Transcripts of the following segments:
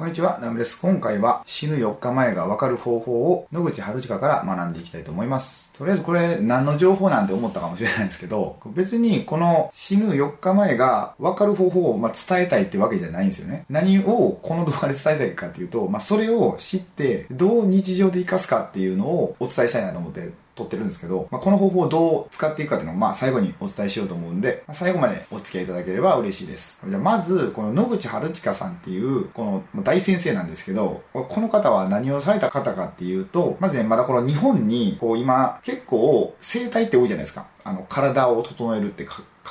こんにちは、ナムです。今回は死ぬ4日前がわかる方法を野口春近から学んでいきたいと思います。とりあえずこれ何の情報なんて思ったかもしれないんですけど、別にこの死ぬ4日前がわかる方法をま伝えたいってわけじゃないんですよね。何をこの動画で伝えたいかっていうと、まあ、それを知ってどう日常で活かすかっていうのをお伝えしたいなと思って撮ってるんですけど、まあ、この方法をどう使っていくかっていうのを、まあ、最後にお伝えしようと思うんで、まあ、最後までお付き合いいただければ嬉しいです。じゃあ、まず、この野口春近さんっていう、この大先生なんですけど、この方は何をされた方かっていうと、まずね、まだこの日本に、こう今、結構、生態って多いじゃないですか。あの、体を整えるって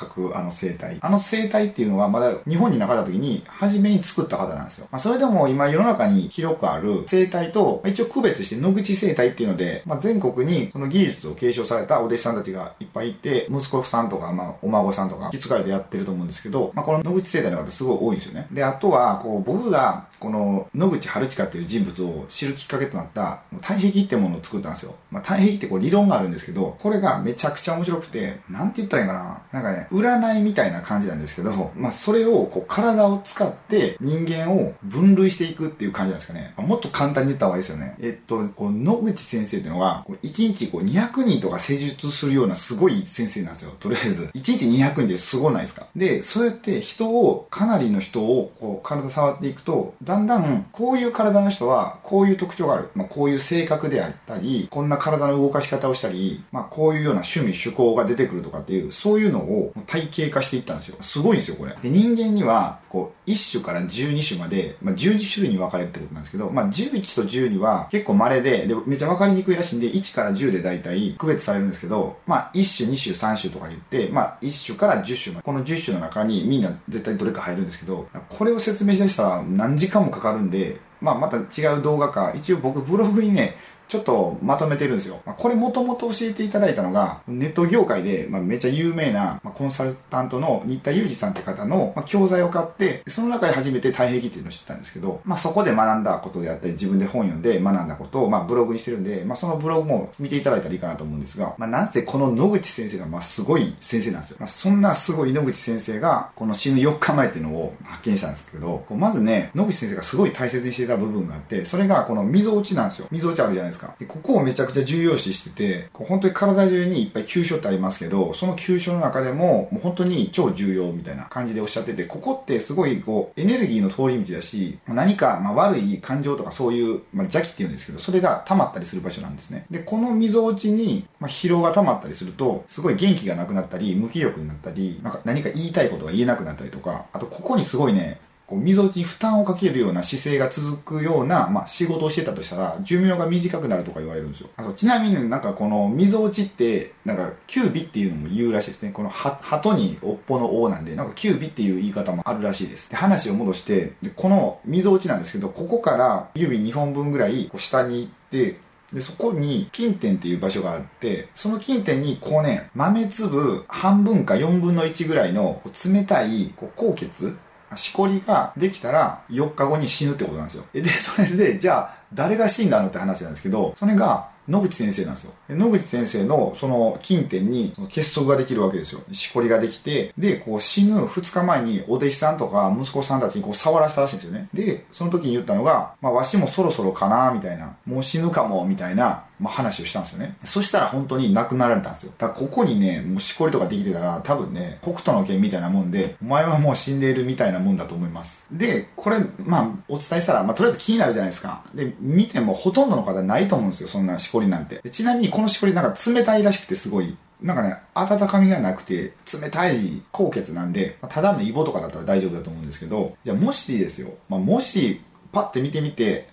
くあの生態。あの生態っていうのはまだ日本になかった時に初めに作った方なんですよ。まあ、それでも今世の中に広くある生態と、一応区別して野口生態っていうので、まあ、全国にその技術を継承されたお弟子さんたちがいっぱいいて、息子さんとか、まあ、お孫さんとか、引き継がれてやってると思うんですけど、まあ、この野口生態の方すごい多いんですよね。で、あとは、こう、僕が、この野口春近っていう人物を知るきっかけとなった、体壁ってものを作ったんですよ。まあ、体壁ってこう理論があるんですけど、これがめちゃくちゃ面白くて、なんて言ったらいいかな。なんかね、占いみたいな感じなんですけど、まあ、それをこう体を使って人間を分類していくっていう感じなんですかね。もっと簡単に言った方がいいですよね。えっと、こう野口先生っていうのは、こう1日こう200人とか施術するようなすごい先生なんですよ。とりあえず。1日200人ですごないですか。で、そうやって人を、かなりの人をこう体触っていくと、だんだんこういう体の人はこういう特徴がある。まあ、こういう性格であったり、こんな体の動かし方をしたり、まあ、こういうような趣味、趣向が出てくるとかっていう、そういうのを体系化していったんですよ。すごいんですよ、これ。で、人間には、こう、1種から12種まで、まあ、12種類に分かれるってことなんですけど、まあ、11と12は結構稀で、で、めっちゃ分かりにくいらしいんで、1から10で大体区別されるんですけど、まあ、1種、2種、3種とか言って、まあ、1種から10種まで、この10種の中にみんな絶対どれか入るんですけど、これを説明しだしたら何時間もかかるんで、まあ、また違う動画か、一応僕ブログにね、ちょっとまとめてるんですよ。まあ、これもともと教えていただいたのが、ネット業界で、まあ、めっちゃ有名な、まあ、コンサルタントの新田裕二さんって方の、まあ、教材を買って、その中で初めて体壁っていうのを知ったんですけど、まあ、そこで学んだことであったり、自分で本読んで学んだことを、まあ、ブログにしてるんで、まあ、そのブログも見ていただいたらいいかなと思うんですが、まあ、なぜこの野口先生が、まあ、すごい先生なんですよ。まあ、そんなすごい野口先生が、この死ぬ4日前っていうのを発見したんですけど、こうまずね、野口先生がすごい大切にしていた部分があって、それがこの溝落ちなんですよ。溝落ちあるじゃないですか。でここをめちゃくちゃ重要視してて、こう本当に体中にいっぱい急所ってありますけど、その急所の中でも、もう本当に超重要みたいな感じでおっしゃってて、ここってすごいこう、エネルギーの通り道だし、何かま悪い感情とかそういう、まあ、邪気っていうんですけど、それが溜まったりする場所なんですね。で、この溝落ちに、まあ、疲労が溜まったりすると、すごい元気がなくなったり、無気力になったり、なんか何か言いたいことが言えなくなったりとか、あとここにすごいね、こう、溝に負担をかけるような姿勢が続くような、まあ、仕事をしてたとしたら、寿命が短くなるとか言われるんですよ。あと、ちなみになんかこの溝落ちって、なんか、キュービっていうのも言うらしいですね。この鳩に尾っぽの尾なんで、なんかキュービっていう言い方もあるらしいです。で話を戻して、でこの溝落ちなんですけど、ここから指2本分ぐらいこう下に行って、で、そこに金点っていう場所があって、その金点にこうね、豆粒半分か4分の1ぐらいの冷たいこう高血しこりができたら4日後に死ぬってことなんですよ。で、それで、じゃあ、誰が死んだのって話なんですけど、それが、野口先生なんですよ。野口先生のその近辺にその結束ができるわけですよ。しこりができて、で、こう死ぬ2日前にお弟子さんとか息子さんたちにこう触らせたらしいんですよね。で、その時に言ったのが、まあわしもそろそろかなみたいな、もう死ぬかもみたいなまあ、話をしたんですよね。そしたら本当に亡くなられたんですよ。だからここにね、もうしこりとかできてたら多分ね、北斗の剣みたいなもんで、お前はもう死んでいるみたいなもんだと思います。で、これ、まあ、お伝えしたら、まあ、とりあえず気になるじゃないですか。で、見てもほとんどの方ないと思うんですよ、そんなしこりなんて。ちなみにこのしこりなんか冷たいらしくてすごい、なんかね、温かみがなくて、冷たい高血なんで、ただのイボとかだったら大丈夫だと思うんですけど、じゃあもしですよ、まあ、もし、パッて見てみて、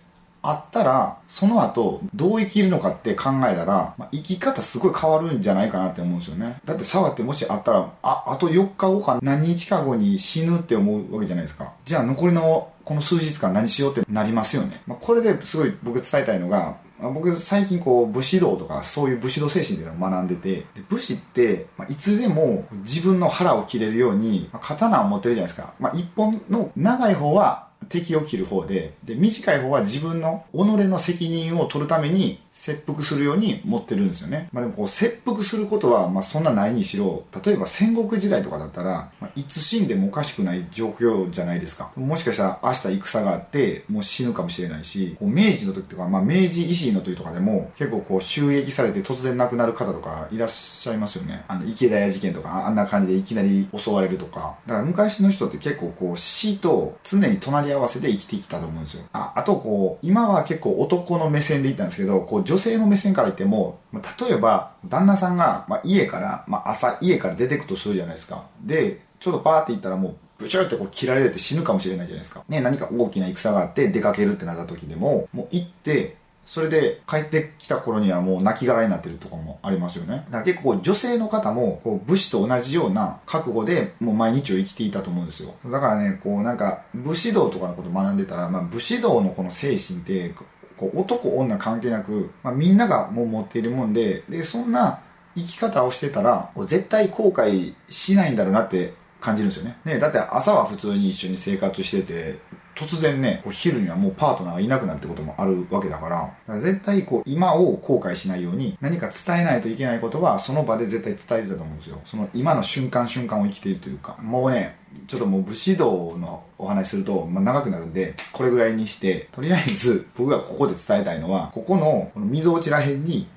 あったら、その後、どう生きるのかって考えたら、まあ、生き方すごい変わるんじゃないかなって思うんですよね。だって触ってもしあったら、あ、あと4日後か何日か後に死ぬって思うわけじゃないですか。じゃあ残りのこの数日間何しようってなりますよね。まあ、これですごい僕伝えたいのが、僕最近こう武士道とかそういう武士道精神っていうのを学んでて武士ってまいつでも自分の腹を切れるようにま刀を持ってるじゃないですか、まあ、一本の長い方は敵を切る方でで短い方は自分の己の責任を取るために切腹するように持ってるんですよね。まあでもこう切腹することはまあそんなないにしろ、例えば戦国時代とかだったら、まあ、いつ死んでもおかしくない状況じゃないですか。もしかしたら明日戦があってもう死ぬかもしれないし、こう明治の時とか、まあ明治維新の時とかでも結構こう襲撃されて突然亡くなる方とかいらっしゃいますよね。あの池田屋事件とかあんな感じでいきなり襲われるとか。だから昔の人って結構こう死と常に隣り合わせで生きてきたと思うんですよ。あ、あとこう、今は結構男の目線で言ったんですけど、こう女性の目線から言っても、ま例えば、旦那さんが、まあ、家から、まあ、朝家から出てくとするじゃないですか。で、ちょっとパーって行ったらもう、ブシューってこう切られて死ぬかもしれないじゃないですか。ね、何か大きな戦があって出かけるってなった時でも、もう行って、それで帰ってきた頃にはもう亡骸になってるとかもありますよね。だから結構女性の方もこう武士と同じような覚悟でもう毎日を生きていたと思うんですよ。だからね、こうなんか武士道とかのこと学んでたら、まあ武士道のこの精神ってこう男女関係なく、まあ、みんながもう持っているもんで、で、そんな生き方をしてたら、絶対後悔しないんだろうなって感じるんですよね。ね、だって朝は普通に一緒に生活してて、突然ね、こう昼にはもうパートナーがいなくなるってこともあるわけだから、から絶対こう今を後悔しないように何か伝えないといけないことはその場で絶対伝えてたと思うんですよ。その今の瞬間瞬間を生きているというか、もうね、ちょっともう武士道のお話すると、まあ、長くなるんで、これぐらいにして、とりあえず僕がここで伝えたいのは、ここのこの溝落ちらへんに、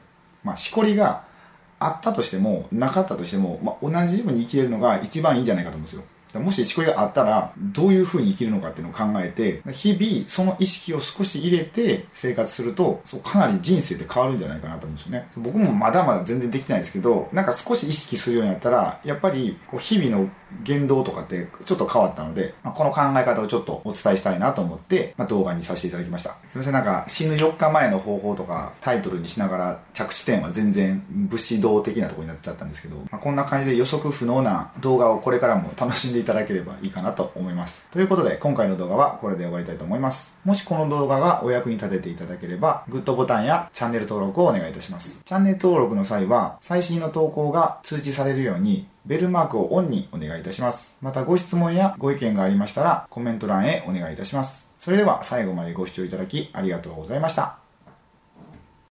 まあ、しこりがあったとしても、なかったとしても、まあ、同じように生きれるのが一番いいんじゃないかと思うんですよ。もししこりがあったら、どういう風に生きるのかっていうのを考えて、日々その意識を少し入れて生活すると、そうかなり人生って変わるんじゃないかなと思うんですよね。僕もまだまだ全然できてないですけど、なんか少し意識するようになったら、やっぱりこう日々の言動とかってちょっと変わったので、まあ、この考え方をちょっとお伝えしたいなと思って、まあ、動画にさせていただきました。すいません、なんか死ぬ4日前の方法とかタイトルにしながら着地点は全然武士道的なとこになっちゃったんですけど、まあ、こんな感じで予測不能な動画をこれからも楽しんでいただければいいかなと思います。ということで今回の動画はこれで終わりたいと思います。もしこの動画がお役に立てていただければ、グッドボタンやチャンネル登録をお願いいたします。チャンネル登録の際は最新の投稿が通知されるようにベルマークをオンにお願いいたします。またご質問やご意見がありましたらコメント欄へお願いいたします。それでは最後までご視聴いただきありがとうございました。